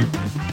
Mm-hmm.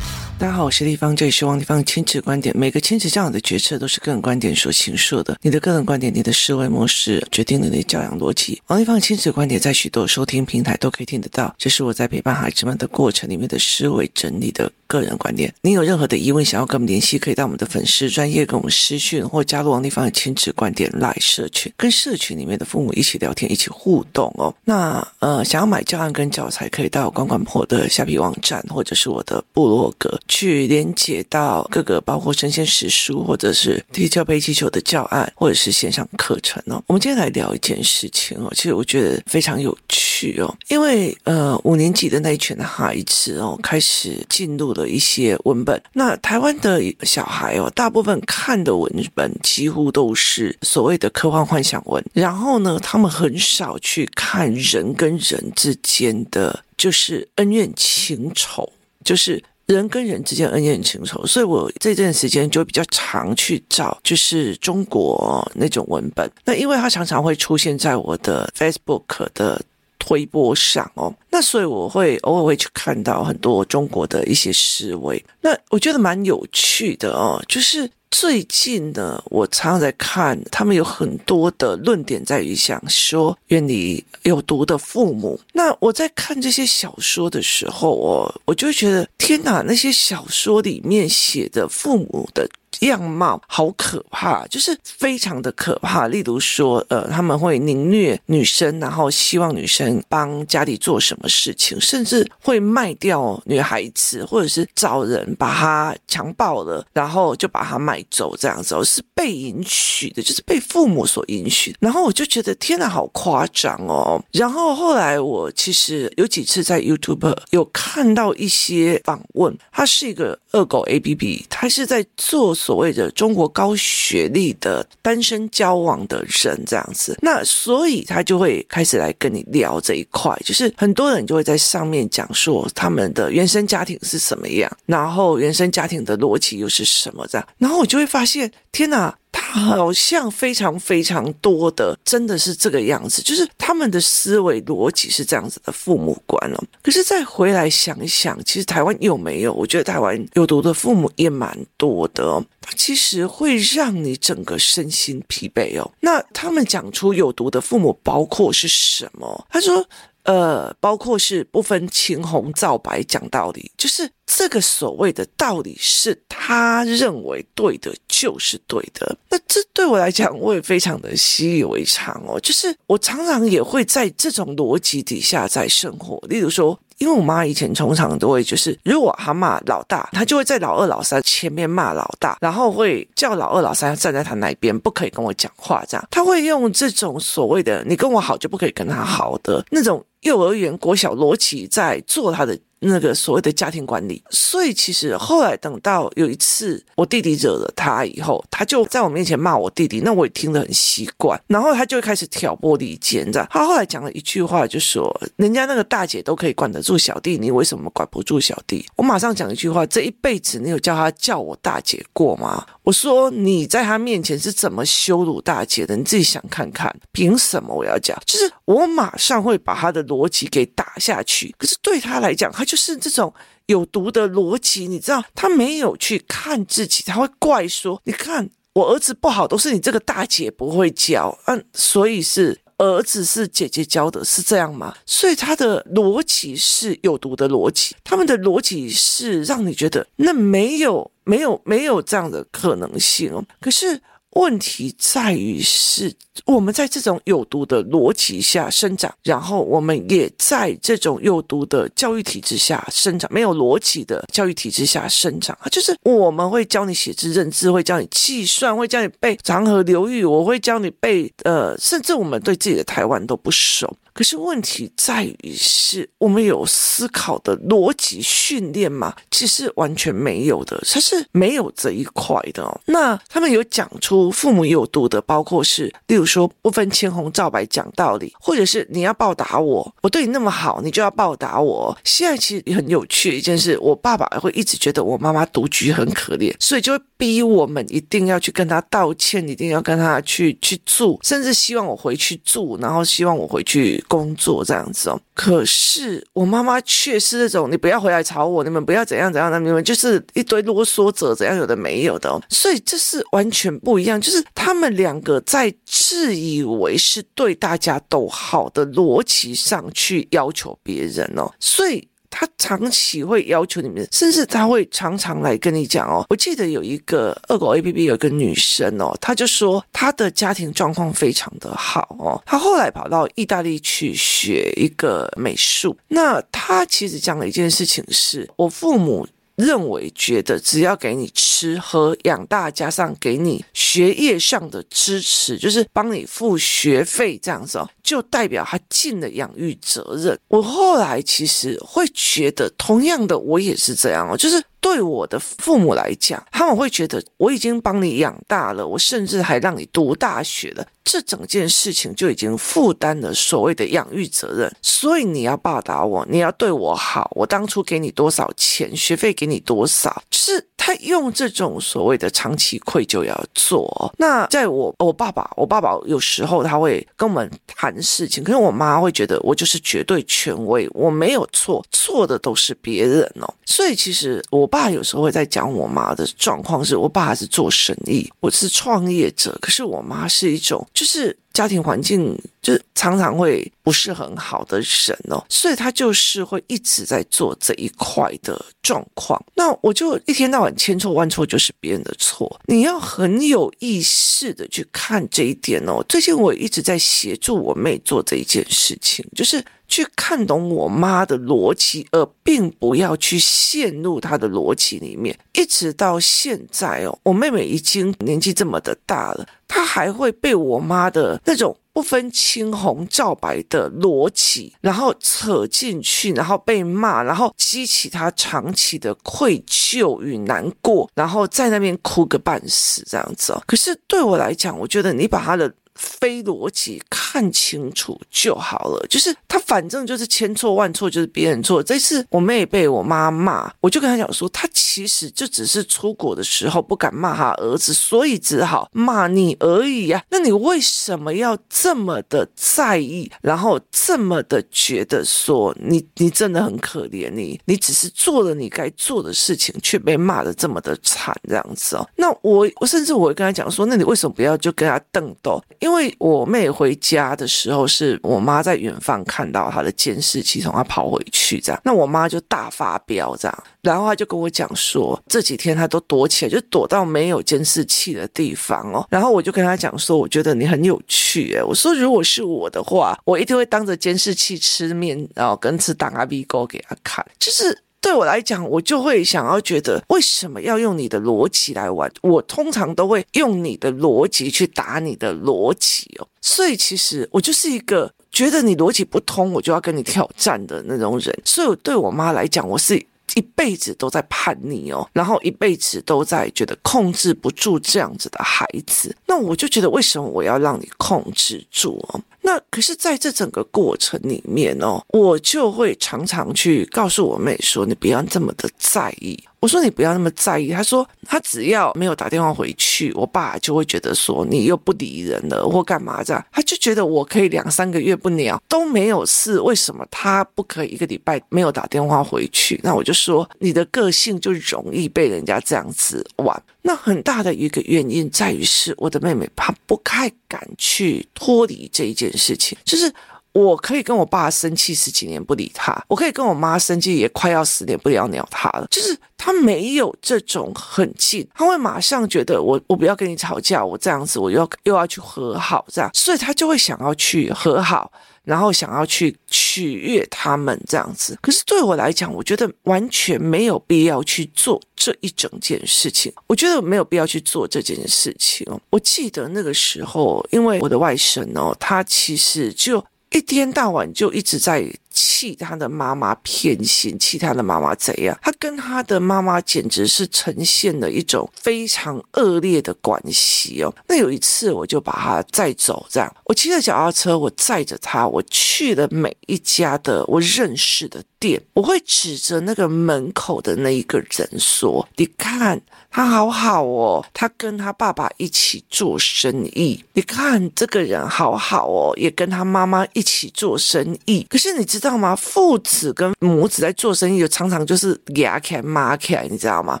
大家好，我是丽芳，这里是王丽芳亲子观点。每个亲子教养的决策都是个人观点所形塑的。你的个人观点，你的思维模式，决定了你的教养逻辑。王丽芳亲子观点在许多收听平台都可以听得到。这是我在陪伴孩子们的过程里面的思维整理的个人观点。你有任何的疑问想要跟我们联系，可以到我们的粉丝专业跟我们私讯，或加入王丽芳的亲子观点 LINE 社群，跟社群里面的父母一起聊天，一起互动哦。那呃，想要买教案跟教材，可以到管管婆的虾皮网站，或者是我的部落格。去连接到各个包括神仙史书，或者是踢脚杯气球的教案，或者是线上课程哦。我们今天来聊一件事情哦，其实我觉得非常有趣哦，因为呃五年级的那一群的孩子哦，开始进入了一些文本。那台湾的小孩哦，大部分看的文本几乎都是所谓的科幻幻想文，然后呢，他们很少去看人跟人之间的就是恩怨情仇，就是。人跟人之间恩怨情仇，所以我这段时间就比较常去找，就是中国那种文本。那因为它常常会出现在我的 Facebook 的推播上哦，那所以我会偶尔会去看到很多中国的一些思维。那我觉得蛮有趣的哦，就是。最近呢，我常常在看，他们有很多的论点在于想说远离有毒的父母。那我在看这些小说的时候，我，我就觉得天哪，那些小说里面写的父母的。样貌好可怕，就是非常的可怕。例如说，呃，他们会凌虐女生，然后希望女生帮家里做什么事情，甚至会卖掉女孩子，或者是找人把她强暴了，然后就把她卖走，这样子是被允许的，就是被父母所允许。然后我就觉得天哪，好夸张哦。然后后来我其实有几次在 YouTube 有看到一些访问，他是一个恶狗 APP，他是在做所。所谓的中国高学历的单身交往的人这样子，那所以他就会开始来跟你聊这一块，就是很多人就会在上面讲说他们的原生家庭是什么样，然后原生家庭的逻辑又是什么这样，然后我就会发现，天哪！他好像非常非常多的，真的是这个样子，就是他们的思维逻辑是这样子的父母观哦。可是再回来想一想，其实台湾有没有？我觉得台湾有毒的父母也蛮多的哦。他其实会让你整个身心疲惫哦。那他们讲出有毒的父母包括是什么？他说。呃，包括是不分青红皂白讲道理，就是这个所谓的道理是他认为对的，就是对的。那这对我来讲，我也非常的习以为常哦。就是我常常也会在这种逻辑底下在生活。例如说，因为我妈以前通常都会就是，如果她骂老大，她就会在老二、老三前面骂老大，然后会叫老二、老三站在她那边，不可以跟我讲话。这样，她会用这种所谓的“你跟我好就不可以跟他好”的那种。幼儿园、国小逻辑在做她的。那个所谓的家庭管理，所以其实后来等到有一次我弟弟惹了他以后，他就在我面前骂我弟弟，那我也听得很习惯，然后他就开始挑拨离间，这样。他后来讲了一句话，就说：“人家那个大姐都可以管得住小弟，你为什么管不住小弟？”我马上讲一句话：“这一辈子你有叫他叫我大姐过吗？”我说：“你在他面前是怎么羞辱大姐的？你自己想看看，凭什么我要讲？就是我马上会把他的逻辑给打下去。可是对他来讲，他就。就是这种有毒的逻辑，你知道，他没有去看自己，他会怪说：“你看我儿子不好，都是你这个大姐不会教，嗯，所以是儿子是姐姐教的，是这样吗？”所以他的逻辑是有毒的逻辑，他们的逻辑是让你觉得那没有、没有、没有这样的可能性哦。可是。问题在于是我们在这种有毒的逻辑下生长，然后我们也在这种有毒的教育体制下生长，没有逻辑的教育体制下生长啊，就是我们会教你写字认字，会教你计算，会教你背长河流域，我会教你背，呃，甚至我们对自己的台湾都不熟。可是问题在于是我们有思考的逻辑训练吗？其实完全没有的，它是没有这一块的哦。那他们有讲出父母有毒的，包括是，例如说不分青红皂白讲道理，或者是你要报答我，我对你那么好，你就要报答我。现在其实很有趣的一件事，我爸爸会一直觉得我妈妈独居很可怜，所以就会逼我们一定要去跟他道歉，一定要跟他去去住，甚至希望我回去住，然后希望我回去工作这样子哦。可是我妈妈却是那种，你不要回来吵我，你们不要怎样怎样的，你们就是一堆啰嗦者，怎样有的没有的。所以这是完全不一样，就是他们两个在自以为是对大家都好的逻辑上去要求别人哦，所以。他长期会要求你们，甚至他会常常来跟你讲哦。我记得有一个恶狗 APP 有一个女生哦，她就说她的家庭状况非常的好哦。她后来跑到意大利去学一个美术。那她其实讲了一件事情是，我父母。认为觉得只要给你吃喝养大，加上给你学业上的支持，就是帮你付学费这样子哦，就代表他尽了养育责任。我后来其实会觉得，同样的我也是这样哦，就是。对我的父母来讲，他们会觉得我已经帮你养大了，我甚至还让你读大学了，这整件事情就已经负担了所谓的养育责任，所以你要报答我，你要对我好，我当初给你多少钱，学费给你多少，就是。他用这种所谓的长期愧疚要做。那在我我爸爸，我爸爸有时候他会跟我们谈事情，可是我妈会觉得我就是绝对权威，我没有错，错的都是别人哦。所以其实我爸有时候会在讲我妈的状况，是我爸是做生意，我是创业者，可是我妈是一种就是。家庭环境就是常常会不是很好的人哦，所以他就是会一直在做这一块的状况。那我就一天到晚千错万错就是别人的错，你要很有意识的去看这一点哦。最近我一直在协助我妹做这一件事情，就是。去看懂我妈的逻辑，而并不要去陷入她的逻辑里面。一直到现在哦，我妹妹已经年纪这么的大了，她还会被我妈的那种不分青红皂白的逻辑，然后扯进去，然后被骂，然后激起她长期的愧疚与难过，然后在那边哭个半死这样子哦。可是对我来讲，我觉得你把她的。非逻辑看清楚就好了，就是他反正就是千错万错就是别人错。这次我妹被我妈骂，我就跟她讲说，他其实就只是出国的时候不敢骂他儿子，所以只好骂你而已呀。那你为什么要这么的在意，然后这么的觉得说你你真的很可怜，你你只是做了你该做的事情，却被骂得这么的惨这样子哦？那我我甚至我会跟他讲说，那你为什么不要就跟他瞪斗？因为我妹回家的时候，是我妈在远方看到她的监视器，从她跑回去这样，那我妈就大发飙这样，然后她就跟我讲说，这几天她都躲起来，就躲到没有监视器的地方哦。然后我就跟她讲说，我觉得你很有趣诶，我说如果是我的话，我一定会当着监视器吃面，然后跟吃当阿 B 哥给她看，就是。对我来讲，我就会想要觉得，为什么要用你的逻辑来玩？我通常都会用你的逻辑去打你的逻辑哦。所以其实我就是一个觉得你逻辑不通，我就要跟你挑战的那种人。所以对我妈来讲，我是一辈子都在叛逆哦，然后一辈子都在觉得控制不住这样子的孩子。那我就觉得，为什么我要让你控制住哦？那可是，在这整个过程里面哦，我就会常常去告诉我妹说：“你不要这么的在意。”我说：“你不要那么在意。”他说：“他只要没有打电话回去，我爸就会觉得说你又不理人了或干嘛这样。他就觉得我可以两三个月不鸟都没有事，为什么他不可以一个礼拜没有打电话回去？那我就说你的个性就容易被人家这样子玩。那很大的一个原因在于是我的妹妹她不太敢去脱离这一件事情，就是。我可以跟我爸生气十几年不理他，我可以跟我妈生气也快要十年不要鸟他了。就是他没有这种很近，他会马上觉得我我不要跟你吵架，我这样。子我又要又要去和好这样，所以他就会想要去和好，然后想要去取悦他们这样。子。可是对我来讲，我觉得完全没有必要去做这一整件事情。我觉得没有必要去做这件事情。我记得那个时候，因为我的外甥哦，他其实就。一天到晚就一直在气他的妈妈偏心，气他的妈妈怎样？他跟他的妈妈简直是呈现了一种非常恶劣的关系哦。那有一次，我就把他载走，这样我骑着脚踏车，我载着他，我去了每一家的我认识的店，我会指着那个门口的那一个人说：“你看。”他好好哦，他跟他爸爸一起做生意。你看这个人好好哦，也跟他妈妈一起做生意。可是你知知道吗？父子跟母子在做生意，就常常就是牙开骂开，你知道吗？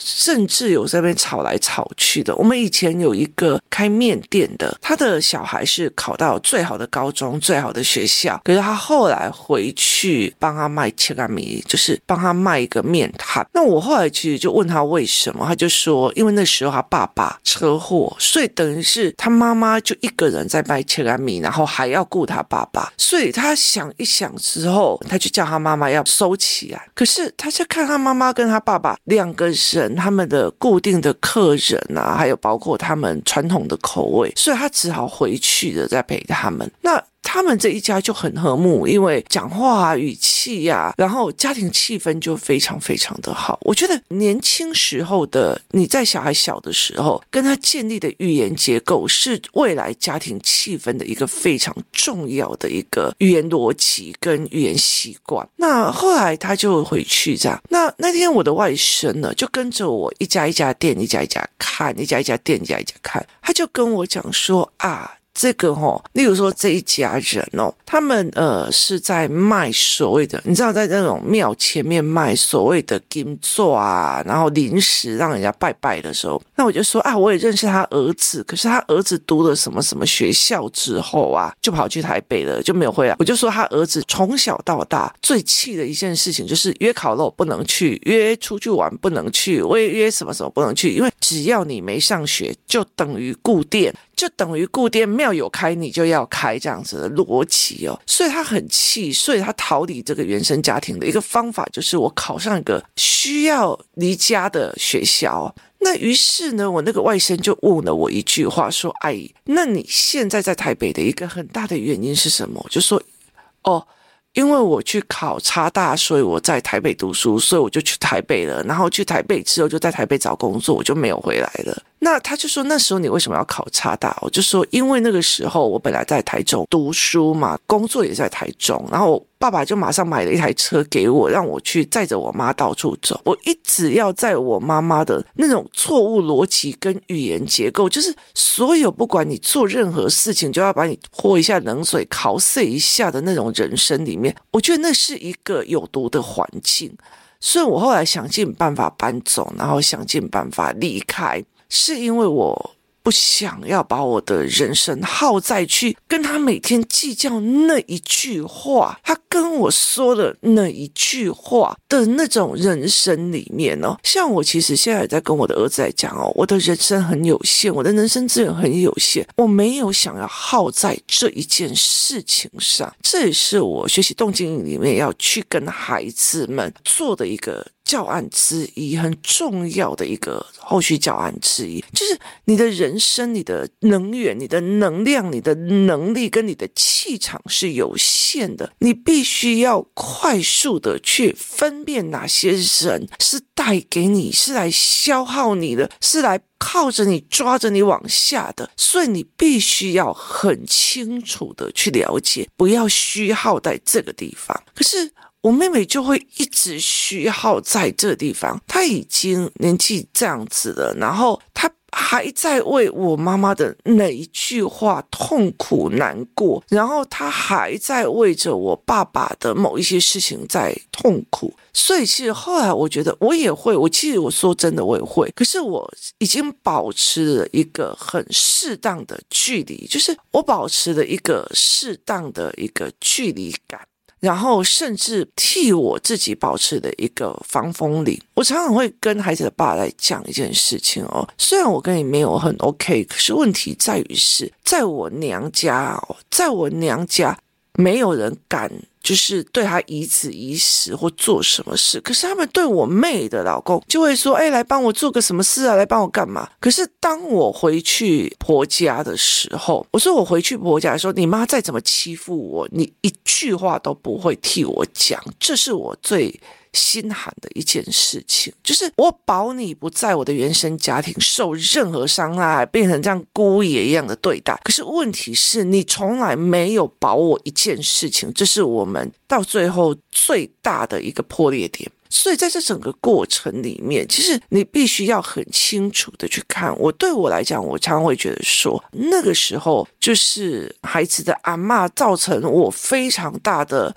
甚至有在那边吵来吵去的。我们以前有一个开面店的，他的小孩是考到最好的高中、最好的学校，可是他后来回去帮他卖切干米，就是帮他卖一个面摊。那我后来其实就问他为什么，他就说。因为那时候他爸爸车祸，所以等于是他妈妈就一个人在卖切干米，然后还要顾他爸爸，所以他想一想之后他就叫他妈妈要收起来。可是他就看他妈妈跟他爸爸两个人，他们的固定的客人啊，还有包括他们传统的口味，所以他只好回去的再陪他们。那。他们这一家就很和睦，因为讲话啊、语气呀、啊，然后家庭气氛就非常非常的好。我觉得年轻时候的你在小孩小的时候跟他建立的语言结构，是未来家庭气氛的一个非常重要的一个语言逻辑跟语言习惯。那后来他就回去这样。那那天我的外甥呢，就跟着我一家一家店，一家一家看，一家一家店，一家一家看。他就跟我讲说啊。这个哦，例如说这一家人哦，他们呃是在卖所谓的，你知道在那种庙前面卖所谓的金座啊，然后零食让人家拜拜的时候，那我就说啊，我也认识他儿子，可是他儿子读了什么什么学校之后啊，就跑去台北了，就没有回来。我就说他儿子从小到大最气的一件事情就是约烤肉不能去，约出去玩不能去，我也约什么什么不能去，因为只要你没上学，就等于顾店。就等于固店庙有开，你就要开这样子的逻辑哦，所以他很气，所以他逃离这个原生家庭的一个方法就是我考上一个需要离家的学校。那于是呢，我那个外甥就问了我一句话，说：“阿姨，那你现在在台北的一个很大的原因是什么？”我就说：“哦。”因为我去考差大，所以我在台北读书，所以我就去台北了。然后去台北之后，就在台北找工作，我就没有回来了。那他就说，那时候你为什么要考差大？我就说，因为那个时候我本来在台中读书嘛，工作也在台中，然后。爸爸就马上买了一台车给我，让我去载着我妈到处走。我一直要在我妈妈的那种错误逻辑跟语言结构，就是所有不管你做任何事情，就要把你泼一下冷水、考试一下的那种人生里面，我觉得那是一个有毒的环境。所以我后来想尽办法搬走，然后想尽办法离开，是因为我。不想要把我的人生耗在去跟他每天计较那一句话，他跟我说的那一句话的那种人生里面哦。像我其实现在在跟我的儿子在讲哦，我的人生很有限，我的人生资源很有限，我没有想要耗在这一件事情上。这也是我学习动静里面要去跟孩子们做的一个。教案之一，很重要的一个后续教案之一，就是你的人生、你的能源、你的能量、你的能力跟你的气场是有限的，你必须要快速的去分辨哪些人是带给你，是来消耗你的，是来靠着你抓着你往下的，所以你必须要很清楚的去了解，不要虚耗在这个地方。可是。我妹妹就会一直虚耗在这地方，她已经年纪这样子了，然后她还在为我妈妈的那一句话痛苦难过，然后她还在为着我爸爸的某一些事情在痛苦，所以其实后来我觉得我也会，我其实我说真的我也会，可是我已经保持了一个很适当的距离，就是我保持了一个适当的一个距离感。然后甚至替我自己保持的一个防风林。我常常会跟孩子的爸来讲一件事情哦，虽然我跟你没有很 OK，可是问题在于是在我娘家哦，在我娘家没有人敢。就是对他以此以死或做什么事，可是他们对我妹的老公就会说：“哎，来帮我做个什么事啊？来帮我干嘛？”可是当我回去婆家的时候，我说我回去婆家的时候，你妈再怎么欺负我，你一句话都不会替我讲，这是我最。心寒的一件事情，就是我保你不在我的原生家庭受任何伤害，变成这样姑爷一样的对待。可是问题是你从来没有保我一件事情，这是我们到最后最大的一个破裂点。所以在这整个过程里面，其实你必须要很清楚的去看。我对我来讲，我常常会觉得说，那个时候就是孩子的阿嬷造成我非常大的。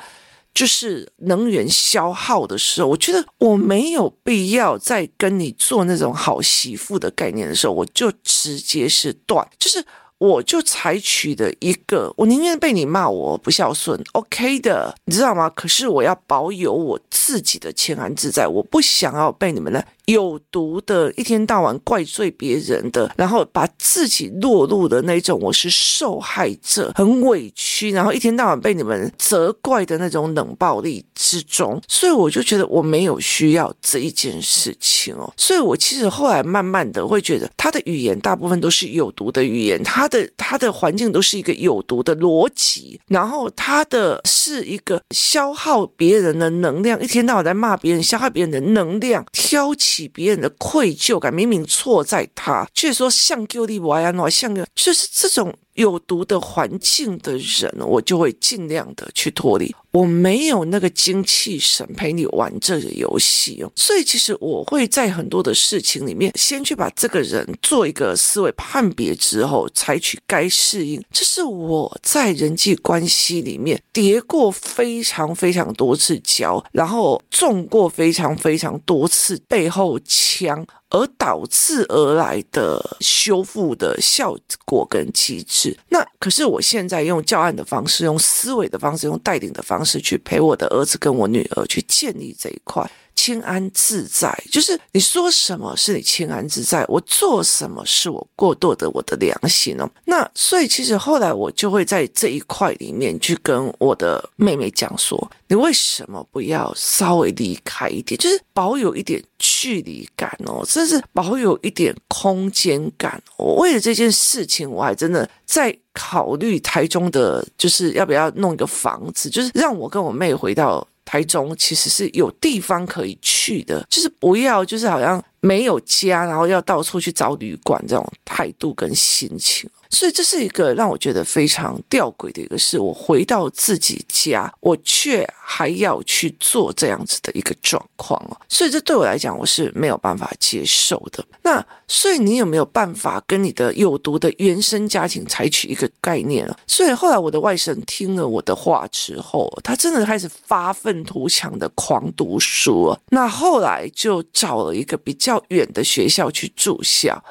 就是能源消耗的时候，我觉得我没有必要再跟你做那种好媳妇的概念的时候，我就直接是断，就是我就采取的一个，我宁愿被你骂我不孝顺，OK 的，你知道吗？可是我要保有我自己的清安自在，我不想要被你们的。有毒的，一天到晚怪罪别人的，然后把自己落入的那种我是受害者，很委屈，然后一天到晚被你们责怪的那种冷暴力之中，所以我就觉得我没有需要这一件事情哦。所以我其实后来慢慢的会觉得，他的语言大部分都是有毒的语言，他的他的环境都是一个有毒的逻辑，然后他的是一个消耗别人的能量，一天到晚在骂别人，消耗别人的能量，挑起。别人的愧疚感，明明错在他，却说像丢利瓦亚诺，像个就是这种。有毒的环境的人，我就会尽量的去脱离。我没有那个精气神陪你玩这个游戏哦，所以其实我会在很多的事情里面，先去把这个人做一个思维判别之后，采取该适应。这是我在人际关系里面跌过非常非常多次跤，然后中过非常非常多次背后枪。而导致而来的修复的效果跟机制，那可是我现在用教案的方式，用思维的方式，用带领的方式去陪我的儿子跟我女儿去建立这一块。清安自在，就是你说什么是你清安自在，我做什么是我过度的我的良心哦。那所以其实后来我就会在这一块里面去跟我的妹妹讲说，你为什么不要稍微离开一点，就是保有一点距离感哦，甚至保有一点空间感。我为了这件事情，我还真的在考虑台中的，就是要不要弄一个房子，就是让我跟我妹回到。台中其实是有地方可以去的，就是不要，就是好像没有家，然后要到处去找旅馆这种态度跟心情。所以这是一个让我觉得非常吊诡的一个事。我回到自己家，我却还要去做这样子的一个状况哦。所以这对我来讲，我是没有办法接受的。那所以你有没有办法跟你的有毒的原生家庭采取一个概念啊？所以后来我的外甥听了我的话之后，他真的开始发愤图强的狂读书。那后来就找了一个比较远的学校去住校。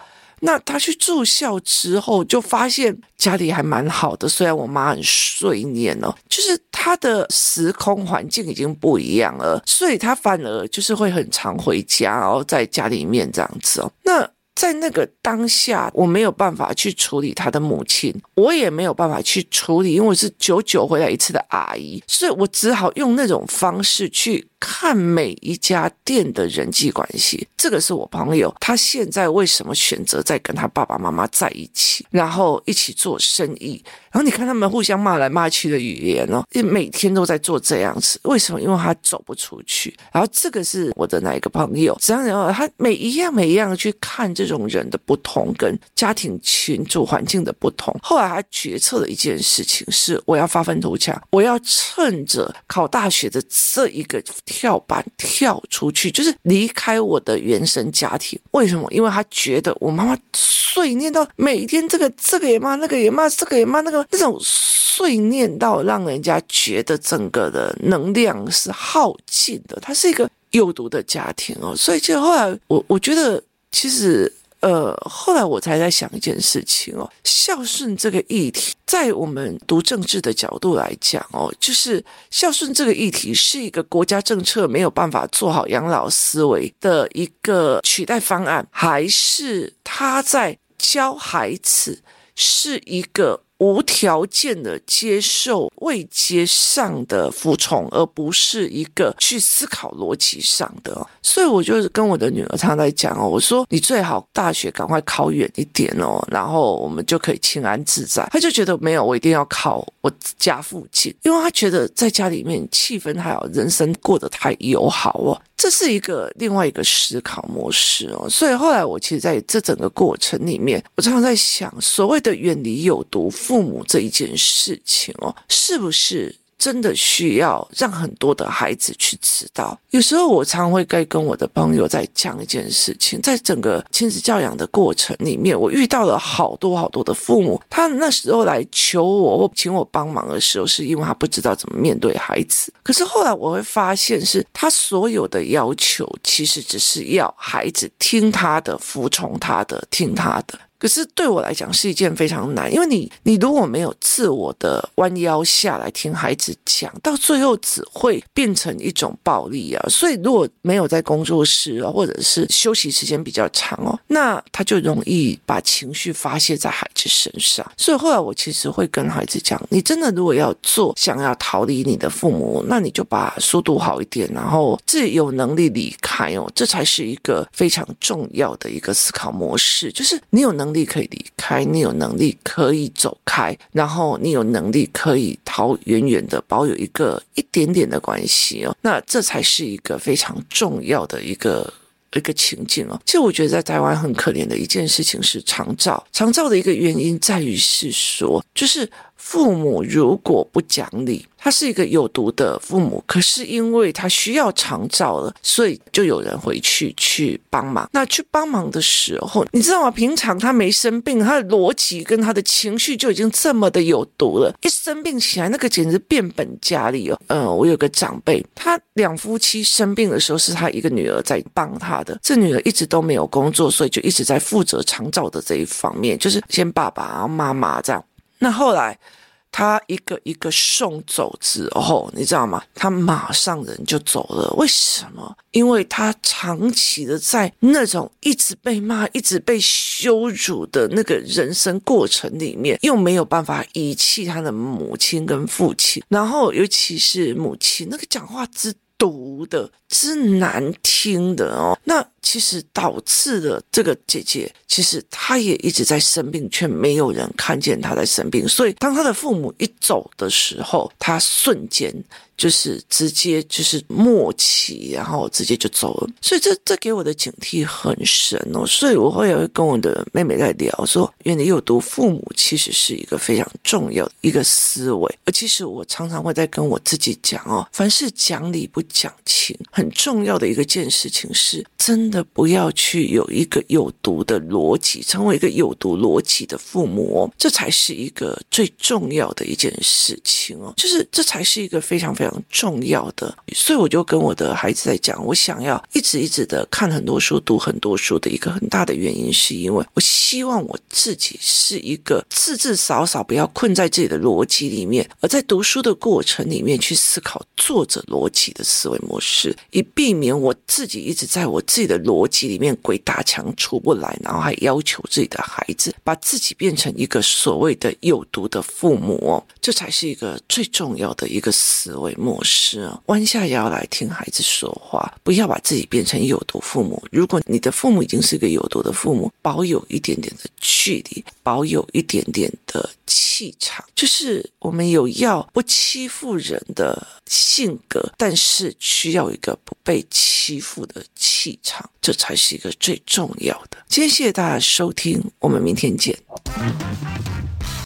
那他去住校之后，就发现家里还蛮好的，虽然我妈很碎念哦，就是他的时空环境已经不一样了，所以他反而就是会很常回家，然后在家里面这样子哦。那在那个当下，我没有办法去处理他的母亲，我也没有办法去处理，因为我是久久回来一次的阿姨，所以我只好用那种方式去。看每一家店的人际关系，这个是我朋友，他现在为什么选择在跟他爸爸妈妈在一起，然后一起做生意？然后你看他们互相骂来骂去的语言哦，每天都在做这样子，为什么？因为他走不出去。然后这个是我的哪一个朋友？这样然后他每一样每一样去看这种人的不同，跟家庭群组环境的不同。后来他决策了一件事情是：我要发愤图强，我要趁着考大学的这一个。跳板跳出去，就是离开我的原生家庭。为什么？因为他觉得我妈妈碎念到每天这个这个也骂，那个也骂，这个也骂，那个那种碎念到让人家觉得整个的能量是耗尽的。他是一个有毒的家庭哦，所以就后来我我觉得其实。呃，后来我才在想一件事情哦，孝顺这个议题，在我们读政治的角度来讲哦，就是孝顺这个议题是一个国家政策没有办法做好养老思维的一个取代方案，还是他在教孩子是一个无条件的接受未接上的服从，而不是一个去思考逻辑上的。所以，我就是跟我的女儿常常在讲哦，我说你最好大学赶快考远一点哦，然后我们就可以轻安自在。她就觉得没有，我一定要考我家附近，因为她觉得在家里面气氛还好，人生过得太友好哦。这是一个另外一个思考模式哦。所以后来我其实在这整个过程里面，我常常在想，所谓的远离有毒父母这一件事情哦，是不是？真的需要让很多的孩子去知道。有时候我常会该跟我的朋友在讲一件事情，在整个亲子教养的过程里面，我遇到了好多好多的父母，他那时候来求我或请我帮忙的时候，是因为他不知道怎么面对孩子。可是后来我会发现，是他所有的要求，其实只是要孩子听他的、服从他的、听他的。可是对我来讲是一件非常难，因为你你如果没有自我的弯腰下来听孩子讲，到最后只会变成一种暴力啊。所以如果没有在工作室啊，或者是休息时间比较长哦，那他就容易把情绪发泄在孩子身上。所以后来我其实会跟孩子讲，你真的如果要做，想要逃离你的父母，那你就把书读好一点，然后自己有能力离开哦，这才是一个非常重要的一个思考模式，就是你有能。能力可以离开，你有能力可以走开，然后你有能力可以逃远远的，保有一个一点点的关系哦，那这才是一个非常重要的一个一个情境哦。其实我觉得在台湾很可怜的一件事情是长照，长照的一个原因在于是说，就是父母如果不讲理。他是一个有毒的父母，可是因为他需要长照了，所以就有人回去去帮忙。那去帮忙的时候，你知道吗？平常他没生病，他的逻辑跟他的情绪就已经这么的有毒了。一生病起来，那个简直变本加厉哦。嗯，我有个长辈，他两夫妻生病的时候，是他一个女儿在帮他的。这女儿一直都没有工作，所以就一直在负责长照的这一方面，就是先爸爸，妈妈这样。那后来。他一个一个送走之后，你知道吗？他马上人就走了。为什么？因为他长期的在那种一直被骂、一直被羞辱的那个人生过程里面，又没有办法遗弃他的母亲跟父亲，然后尤其是母亲那个讲话之毒的、之难听的哦，那。其实导致了这个姐姐，其实她也一直在生病，却没有人看见她在生病。所以当她的父母一走的时候，她瞬间就是直接就是末期，然后直接就走了。所以这这给我的警惕很深哦。所以我会会跟我的妹妹在聊说，远离有毒父母其实是一个非常重要的一个思维。而其实我常常会在跟我自己讲哦，凡是讲理不讲情，很重要的一个件事情是真。的不要去有一个有毒的逻辑，成为一个有毒逻辑的父母，这才是一个最重要的一件事情哦，就是这才是一个非常非常重要的。所以我就跟我的孩子在讲，我想要一直一直的看很多书，读很多书的一个很大的原因，是因为我希望我自己是一个至至少少不要困在自己的逻辑里面，而在读书的过程里面去思考作者逻辑的思维模式，以避免我自己一直在我自己的。逻辑里面鬼打墙出不来，然后还要求自己的孩子把自己变成一个所谓的有毒的父母哦，这才是一个最重要的一个思维模式哦。弯下腰来听孩子说话，不要把自己变成有毒父母。如果你的父母已经是一个有毒的父母，保有一点点的距离，保有一点点的气场，就是我们有要不欺负人的性格，但是需要一个不被欺负的气场。这才是一个最重要的。今天谢谢大家收听，我们明天见。